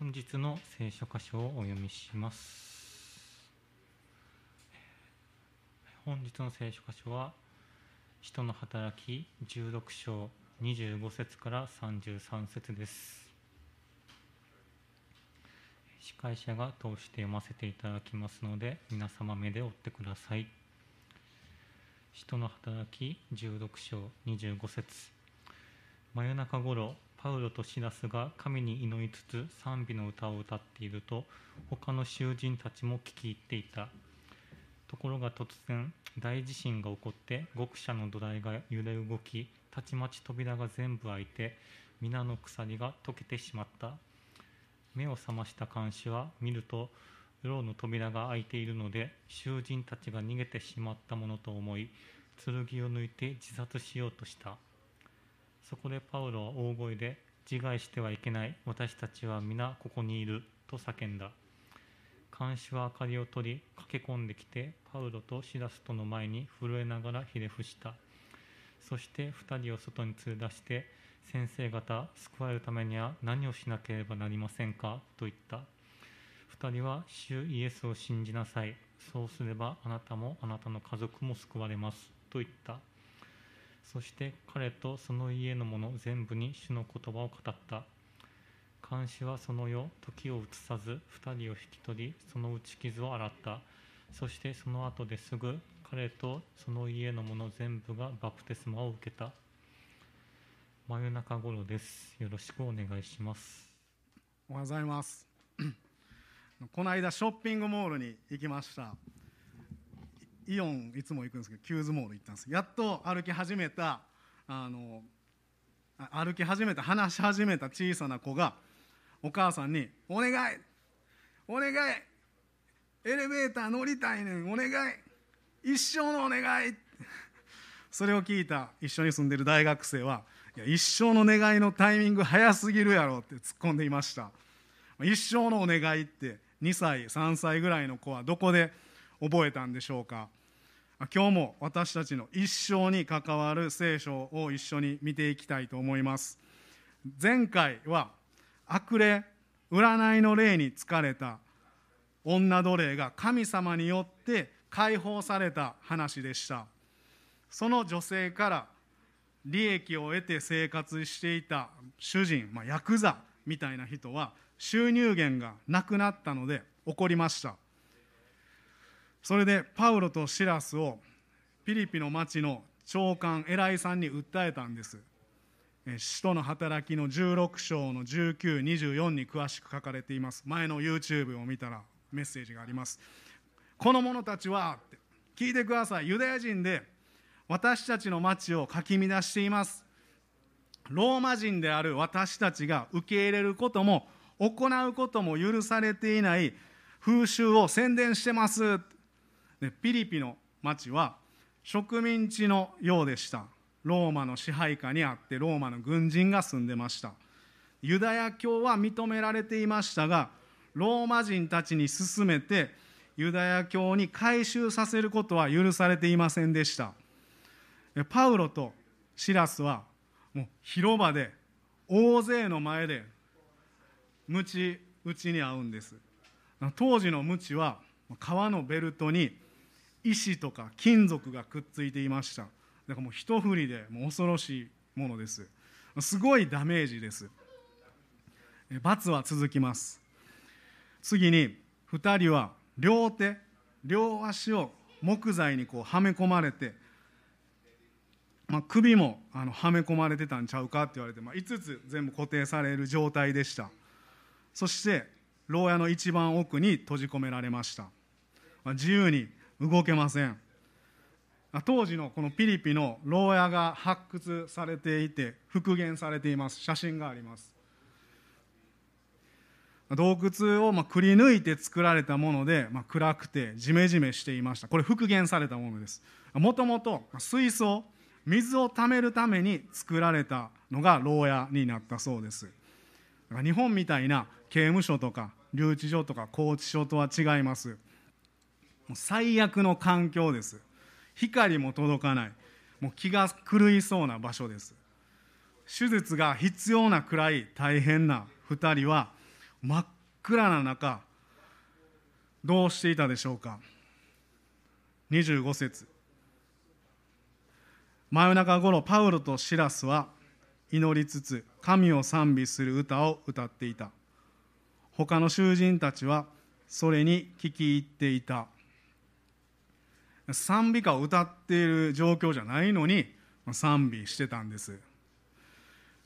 本日の聖書箇所をお読みします。本日の聖書箇所は人の働き16章25節から33節です。司会者が通して読ませていただきますので皆様目で追ってください。人の働き16章25節。真夜中ごろパウロとシラスが神に祈りつつ賛美の歌を歌っていると他の囚人たちも聞き入っていた。ところが突然大地震が起こって極者の土台が揺れ動きたちまち扉が全部開いて皆の鎖が溶けてしまった。目を覚ました看守は見ると牢の扉が開いているので囚人たちが逃げてしまったものと思い剣を抜いて自殺しようとした。そこでパウロは大声で自害してはいけない私たちは皆ここにいると叫んだ。看守は明かりを取り駆け込んできてパウロとシラスとの前に震えながらひれ伏した。そして2人を外に連れ出して先生方救われるためには何をしなければなりませんかと言った。2人は主イエスを信じなさい。そうすればあなたもあなたの家族も救われますと言った。そして彼とその家の者全部に主の言葉を語った。看守はその夜時を移さず2人を引き取りその打ち傷を洗った。そしてその後ですぐ彼とその家の者全部がバプテスマを受けた。真夜中頃です。よろしくお願いします。おはようございます。この間ショッピングモールに行きました。イオンいつも行くんですけどキューズモール行ったんです。やっと歩き始めたあの歩き始めた話し始めた小さな子がお母さんに「お願いお願いエレベーター乗りたいねんお願い一生のお願い」それを聞いた一緒に住んでる大学生はいや一生の願いのタイミング早すぎるやろって突っ込んでいました。一生のお願いって2歳3歳ぐらいの子はどこで覚えたんでしょうか？今日も私たちの一生に関わる聖書を一緒に見ていきたいと思います。前回は悪霊占いの霊に疲れた女奴隷が神様によって解放された話でした。その女性から利益を得て生活していた主人、まあ、ヤクザみたいな人は収入源がなくなったので怒りました。それでパウロとシラスをピリピの町の長官偉いさんに訴えたんです。使徒の働きの16章の1924に詳しく書かれています。前の YouTube を見たらメッセージがあります。この者たちは聞いてください。ユダヤ人で私たちの町をかき乱しています。ローマ人である私たちが受け入れることも行うことも許されていない風習を宣伝してます。でピリピの町は植民地のようでした。ローマの支配下にあってローマの軍人が住んでました。ユダヤ教は認められていましたがローマ人たちに勧めてユダヤ教に改宗させることは許されていませんでした。パウロとシラスはもう広場で大勢の前で鞭打ちに合うんです。当時の鞭は革のベルトに石とか金属がくっついていました。だからもう一振りでもう恐ろしいものです。すごいダメージです。罰は続きます。次に2人は両手両足を木材にこうはめ込まれて、まあ、首もあのはめ込まれてたんちゃうかって言われて、まあ、5つ全部固定される状態でした。そして牢屋の一番奥に閉じ込められました、まあ、自由に動けません。当時のこのピリピの牢屋が発掘されていて復元されています。写真があります。洞窟をまくり抜いて作られたもので、ま暗くてジメジメしていました。これ復元されたものです。もともと水槽水をためるために作られたのが牢屋になったそうです。日本みたいな刑務所とか留置所とか拘置所とは違います。もう最悪の環境です。光も届かない。もう気が狂いそうな場所です。手術が必要なくらい大変な2人は真っ暗な中どうしていたでしょうか。25節。真夜中頃パウロとシラスは祈りつつ神を賛美する歌を歌っていた。他の囚人たちはそれに聞き入っていた。賛美歌を歌っている状況じゃないのに賛美してたんです。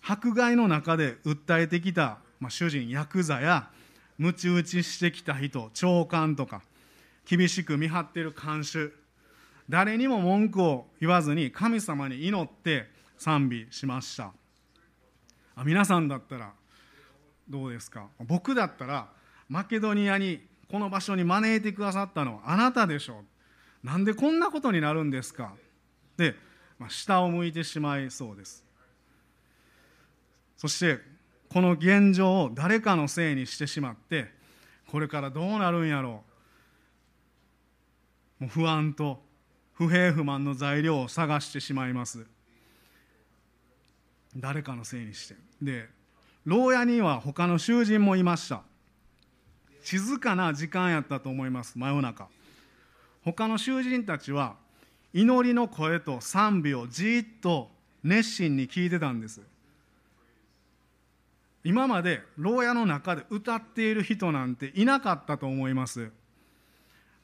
迫害の中で訴えてきた、まあ、主人ヤクザや鞭打ちしてきた人長官とか厳しく見張ってる看守誰にも文句を言わずに神様に祈って賛美しました。あ皆さんだったらどうですか？僕だったらマケドニアにこの場所に招いてくださったのはあなたでしょう。なんでこんなことになるんですか？で、まあ、下を向いてしまいそうです。そしてこの現状を誰かのせいにしてしまってこれからどうなるんやろう。もう不安と不平不満の材料を探してしまいます。誰かのせいにして。で牢屋には他の囚人もいました。静かな時間やったと思います。真夜中。他の囚人たちは祈りの声と賛美をじっと熱心に聞いてたんです。今まで牢屋の中で歌っている人なんていなかったと思います。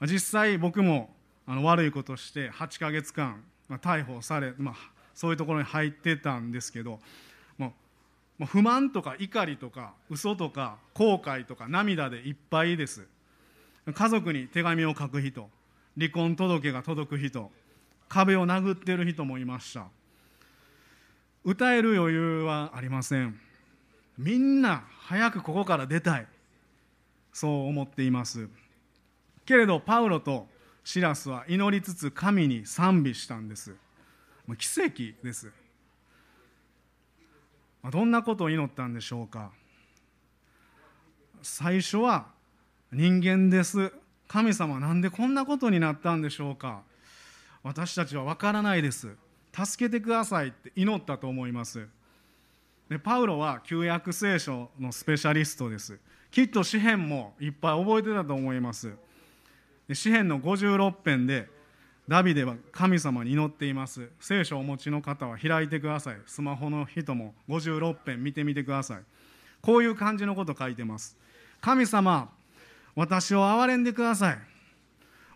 実際僕もあの悪いことして8ヶ月間、まあ、逮捕され、まあ、そういうところに入ってたんですけどもう不満とか怒りとか嘘とか後悔とか涙でいっぱいです。家族に手紙を書く人離婚届が届く人壁を殴っている人もいました。歌える余裕はありません。みんな早くここから出たい。そう思っています。けれどパウロとシラスは祈りつつ神に賛美したんです。奇跡です。どんなことを祈ったんでしょうか。最初は人間です。神様なんでこんなことになったんでしょうか？私たちは分からないです。助けてくださいって祈ったと思います。でパウロは旧約聖書のスペシャリストです。きっと詩篇もいっぱい覚えてたと思います。詩篇の56編でダビデは神様に祈っています。聖書をお持ちの方は開いてください。スマホの人も56編見てみてください。こういう感じのこと書いてます。神様私を憐れんでください。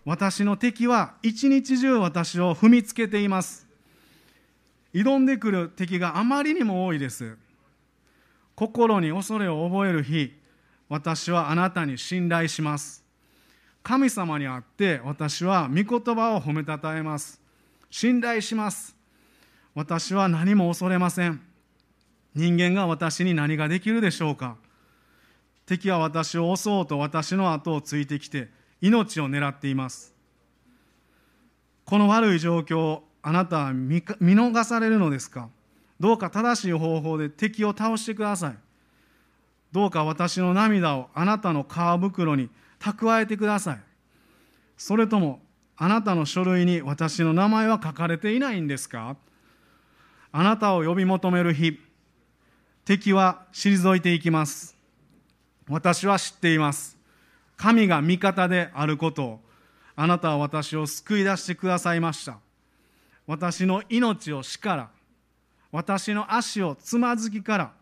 私の敵は一日中私を踏みつけています。挑んでくる敵があまりにも多いです。心に恐れを覚える日私はあなたに信頼します。神様にあって私は御言葉を褒めたたえます。信頼します。私は何も恐れません。人間が私に何ができるでしょうか。敵は私を襲おうと私の後をついてきて命を狙っています。この悪い状況をあなたは見逃されるのですか？どうか正しい方法で敵を倒してください。どうか私の涙をあなたの皮袋に蓄えてください。それともあなたの書類に私の名前は書かれていないんですか？あなたを呼び求める日敵は退いていきます。私は知っています。神が味方であることをあなたは私を救い出してくださいました。私の命を死から私の足をつまずきから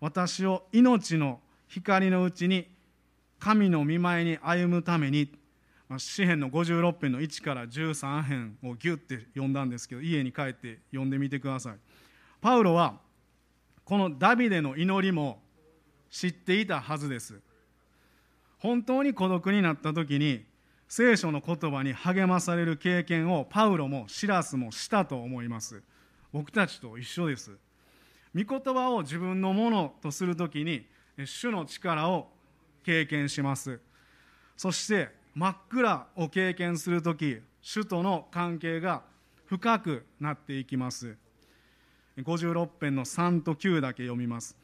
私を命の光のうちに神の見舞いに歩むために詩篇の56編の1から13編をギュッて読んだんですけど家に帰って読んでみてください。パウロはこのダビデの祈りも知っていたはずです。本当に孤独になった時に聖書の言葉に励まされる経験をパウロもシラスもしたと思います。僕たちと一緒です。御言葉を自分のものとする時に主の力を経験します。そして真っ暗を経験する時主との関係が深くなっていきます。56編の3と9だけ読みます。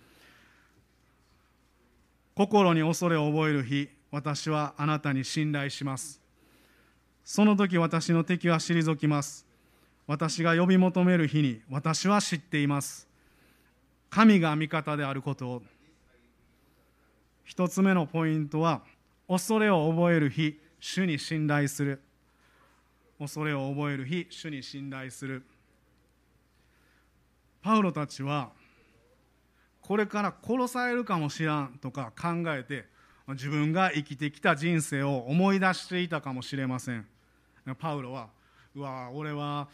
心に恐れを覚える日私はあなたに信頼します。その時私の敵は退きます。私が呼び求める日に私は知っています。神が味方であることを。一つ目のポイントは恐れを覚える日主に信頼する。恐れを覚える日主に信頼する。パウロたちはこれから殺されるかもしらんとか考えて自分が生きてきた人生を思い出していたかもしれません。パウロはうわ俺は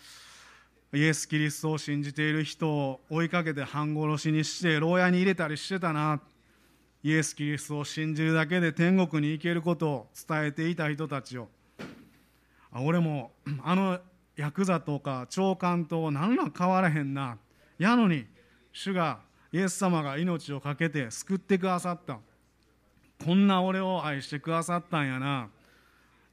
イエス・キリストを信じている人を追いかけて半殺しにして牢屋に入れたりしてたな。イエス・キリストを信じるだけで天国に行けることを伝えていた人たちを。俺もあのヤクザとか長官と何ら変わらへんな。やのに主がイエス様が命を懸けて救ってくださった。こんな俺を愛してくださったんやな。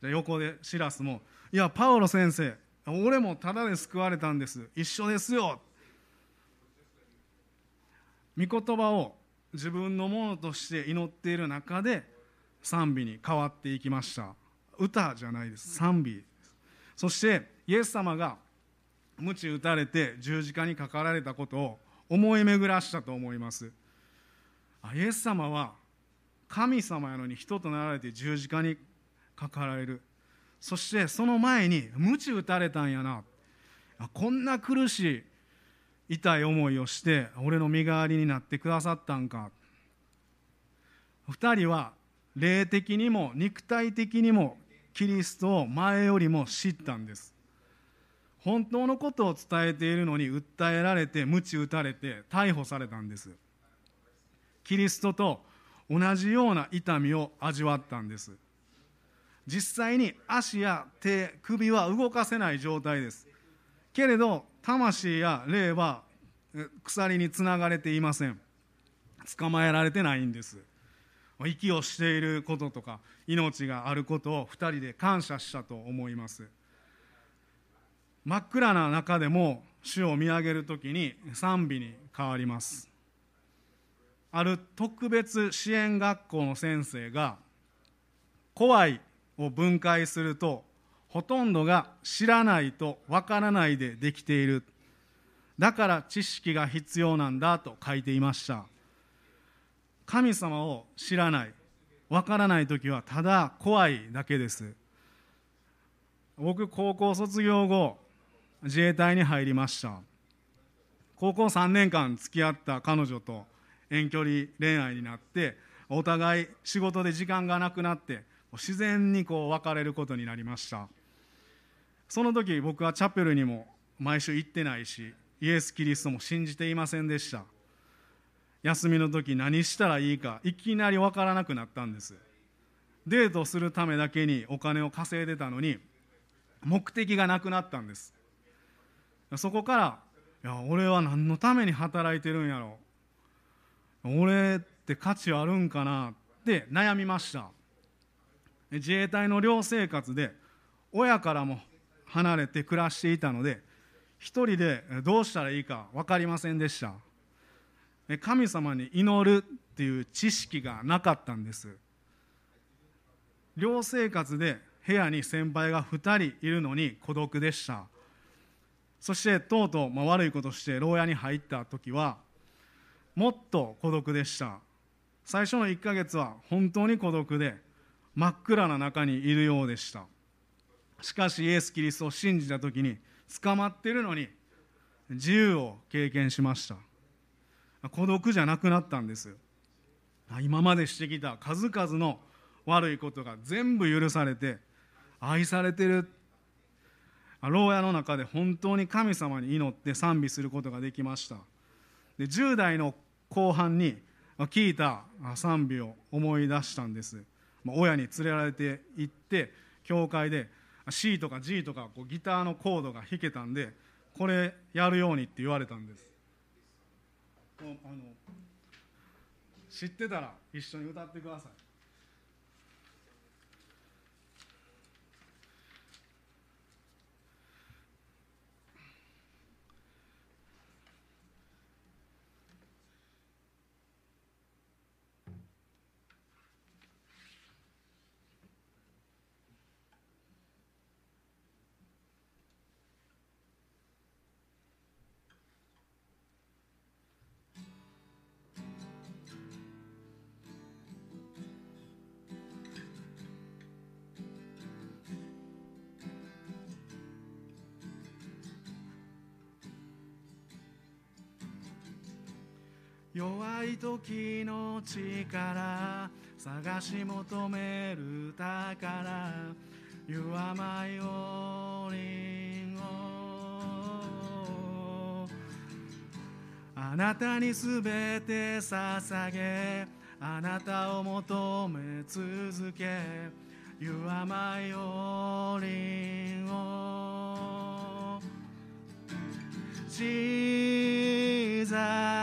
横でシラスも「いやパウロ先生俺もただで救われたんです。一緒ですよ」御言葉を自分のものとして祈っている中で賛美に変わっていきました。歌じゃないです。賛美。そしてイエス様が鞭打たれて十字架にかかられたことを思い巡らしたと思います。イエス様は神様やのに人となられて十字架にかかられる。そしてその前に鞭打たれたんやな。こんな苦しい痛い思いをして俺の身代わりになってくださったんか。2人は霊的にも肉体的にもキリストを前よりも知ったんです。本当のことを伝えているのに訴えられて鞭打たれて逮捕されたんです。キリストと同じような痛みを味わったんです。実際に足や手首は動かせない状態です。けれど魂や霊は鎖につながれていません。捕まえられてないんです。息をしていることとか命があることを2人で感謝したと思います。真っ暗な中でも主を見上げるときに賛美に変わります。ある特別支援学校の先生が怖いを分解するとほとんどが知らないとわからないでできている。だから知識が必要なんだと書いていました。神様を知らないわからない時はただ怖いだけです。僕高校卒業後自衛隊に入りました。高校3年間付き合った彼女と遠距離恋愛になってお互い仕事で時間がなくなって自然にこう別れることになりました。その時僕はチャペルにも毎週行ってないしイエス・キリストも信じていませんでした。休みの時何したらいいかいきなり分からなくなったんです。デートするためだけにお金を稼いでたのに目的がなくなったんです。そこからいや俺は何のために働いてるんやろ。俺って価値あるんかなって悩みました。自衛隊の寮生活で親からも離れて暮らしていたので一人でどうしたらいいか分かりませんでした。神様に祈るっていう知識がなかったんです。寮生活で部屋に先輩が2人いるのに孤独でした。そしてとうとう、悪いことして牢屋に入った時はもっと孤独でした。最初の1ヶ月は本当に孤独で真っ暗な中にいるようでした。しかしイエス・キリストを信じた時に捕まっているのに自由を経験しました。孤独じゃなくなったんです。今までしてきた数々の悪いことが全部許されて愛されてる牢屋の中で本当に神様に祈って賛美することができました。で10代の後半に聞いた賛美を思い出したんです。親に連れられて行って教会で C とか G とかこうギターのコードが弾けたんでこれやるようにって言われたんです。あの知ってたら一緒に歌ってください。弱い時の力探し求める宝。You いおり my あなたにすべて捧げ。あなたを求め続け。You are my only 小さい。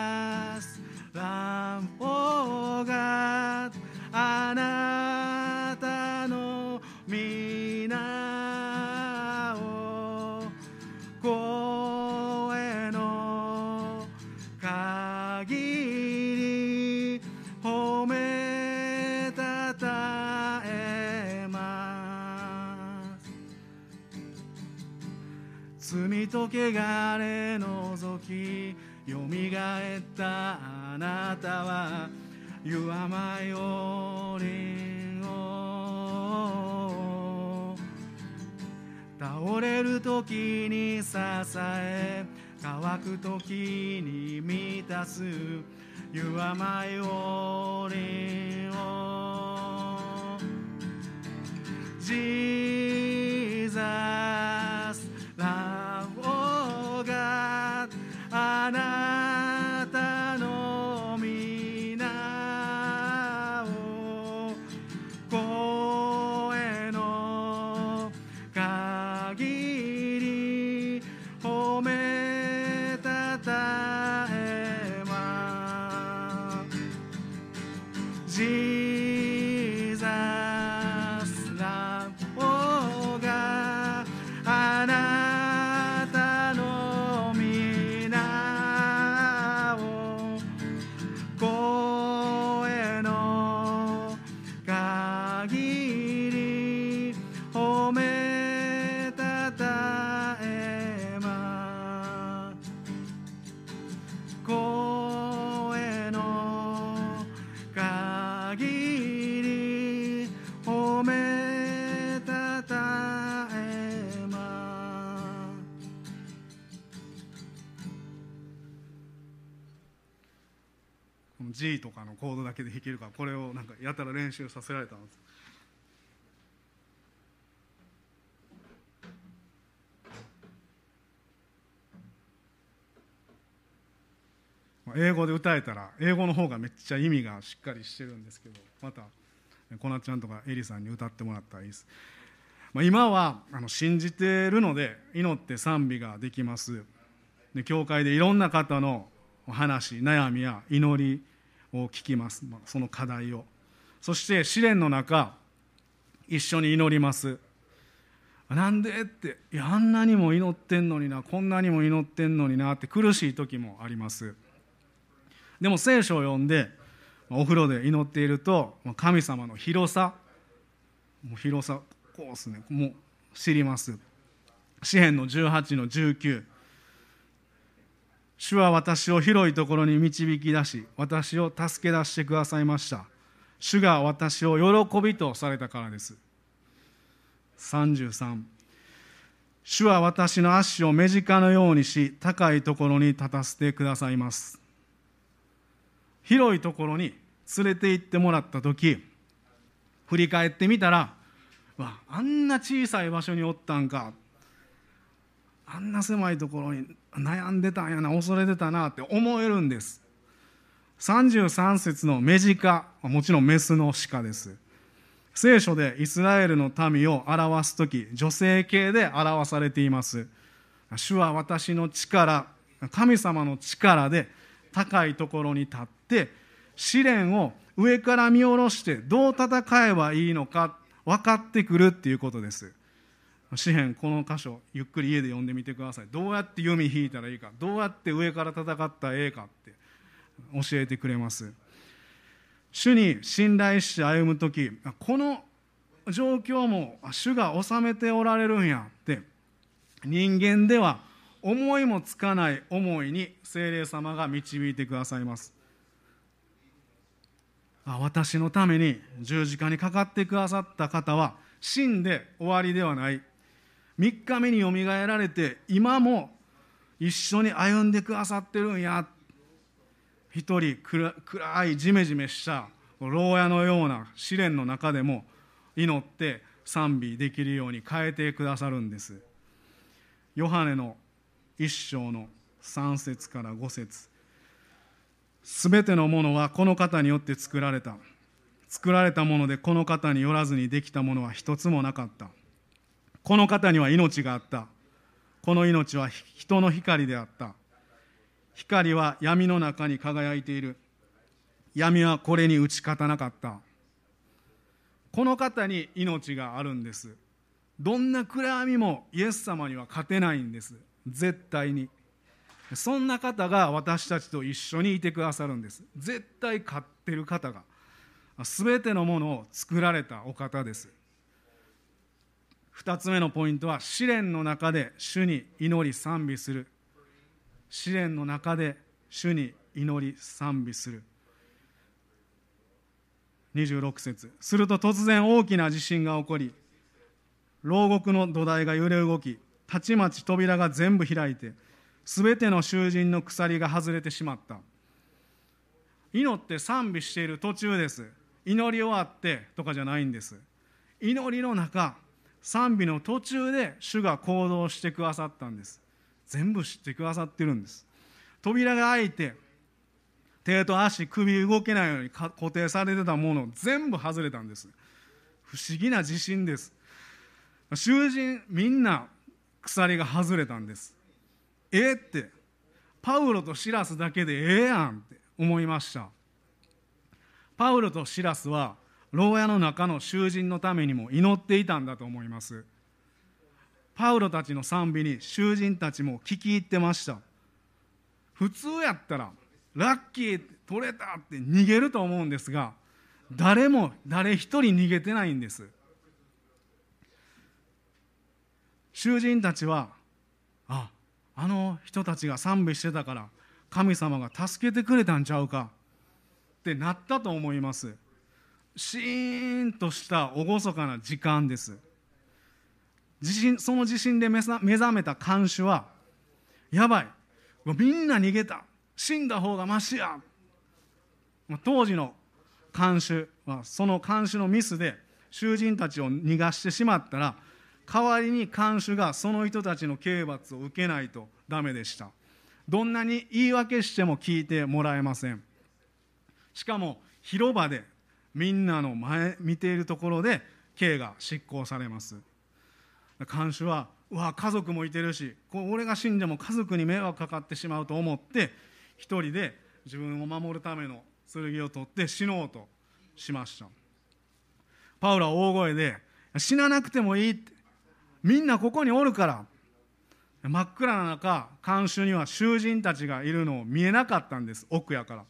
皆を声の限り褒めたたえます罪と汚れ除きよみがえったあなたは You are my only 倒れる時に支え乾く時に満たす You are my only one G とかのコードだけで弾けるからこれをなんかやたら練習させられたんです。英語で歌えたら英語の方がめっちゃ意味がしっかりしてるんですけどまたこなちゃんとかエリさんに歌ってもらったらいいです、まあ、今はあの信じてるので祈って賛美ができます。で教会でいろんな方の話悩みや祈りを聞きます、まあ、その課題を。そして試練の中一緒に祈ります。なんでって。いやあんなにも祈ってんのにな。こんなにも祈ってんのにな。って苦しい時もあります。でも聖書を読んでお風呂で祈っていると神様の広さ。もう広さこうですね。もう知ります。詩篇の18の19主は私を広いところに導き出し私を助け出してくださいました。主が私を喜びとされたからです。33主は私の足を目近のようにし高いところに立たせてくださいます。広いところに連れて行ってもらった時振り返ってみたらわあんな小さい場所におったんか。あんな狭いところに悩んでたんやな恐れてたなって思えるんです。33節の目近もちろんメスの鹿です。聖書でイスラエルの民を表す時女性形で表されています。主は私の力神様の力で高いところに立って試練を上から見下ろしてどう戦えばいいのか分かってくるっていうことです。詩篇この箇所ゆっくり家で読んでみてくださいどうやって弓引いたらいいか。どうやって上から戦ったらええかって。教えてくれます。主に信頼し歩む時この状況も主が治めておられるんやって。人間では思いもつかない思いに精霊様が導いてくださいます。あ私のために十字架にかかってくださった方は死んで終わりではない。3日目によみがえられて今も一緒に歩んでくださってるんや。一人暗いジメジメした牢屋のような試練の中でも祈って賛美できるように変えてくださるんです。ヨハネの一章の3節から5節。すべてのものはこの方によって作られた。作られたものでこの方によらずにできたものは一つもなかった。この方には命があった。この命は人の光であった。光は闇の中に輝いている。闇はこれに打ち勝たなかった。この方に命があるんです。どんな暗闇もイエス様には勝てないんです。絶対に。そんな方が私たちと一緒にいてくださるんです。絶対勝ってる方が。全てのものを作られたお方です。2つ目のポイントは試練の中で主に祈り賛美する。試練の中で主に祈り賛美する。26節。すると突然大きな地震が起こり牢獄の土台が揺れ動きたちまち扉が全部開いてすべての囚人の鎖が外れてしまった。祈って賛美している途中です。祈り終わってとかじゃないんです。祈りの中賛美の途中で主が行動してくださったんです。全部知ってくださってるんです。扉が開いて手と足首動けないように固定されてたもの全部外れたんです。不思議な自信です。囚人みんな鎖が外れたんです。えってパウロとシラスだけでええやんって思いました。パウロとシラスは牢屋の中の囚人のためにも祈っていたんだと思います。パウロたちの賛美に囚人たちも聞き入ってました。普通やったらラッキー取れたって逃げると思うんですが誰も誰一人逃げてないんです。囚人たちはああの人たちが賛美してたから神様が助けてくれたんちゃうかってなったと思います。シーンとした厳かな時間です。地震その地震で目覚めた看守はやばい。みんな逃げた。死んだ方がましや。当時の看守はその看守のミスで囚人たちを逃がしてしまったら代わりに看守がその人たちの刑罰を受けないとダメでした。どんなに言い訳しても聞いてもらえません。しかも広場でみんなの前見ているところで刑が執行されます。看守はうわ家族もいてるし俺が死んでも家族に迷惑かかってしまうと思って一人で自分を守るための剣を取って死のうとしました。パウロは大声で「死ななくてもいい」ってみんなここにおるから。真っ暗な中看守には囚人たちがいるのを見えなかったんです奥やから。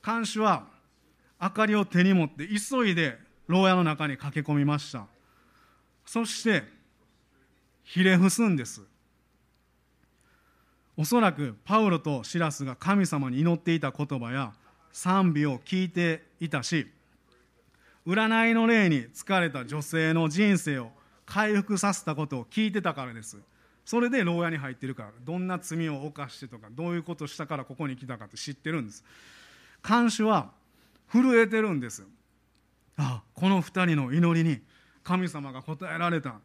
看守は明かりを手に持って急いで牢屋の中に駆け込みました。そしてひれ伏すんです。おそらくパウロとシラスが神様に祈っていた言葉や賛美を聞いていたし占いの霊に疲れた女性の人生を回復させたことを聞いてたからです。それで牢屋に入ってるからどんな罪を犯してとかどういうことしたからここに来たかって知ってるんです。看守は震えてるんですあこの2人の祈りに神様が答えられた。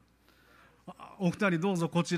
お二人どうぞこちら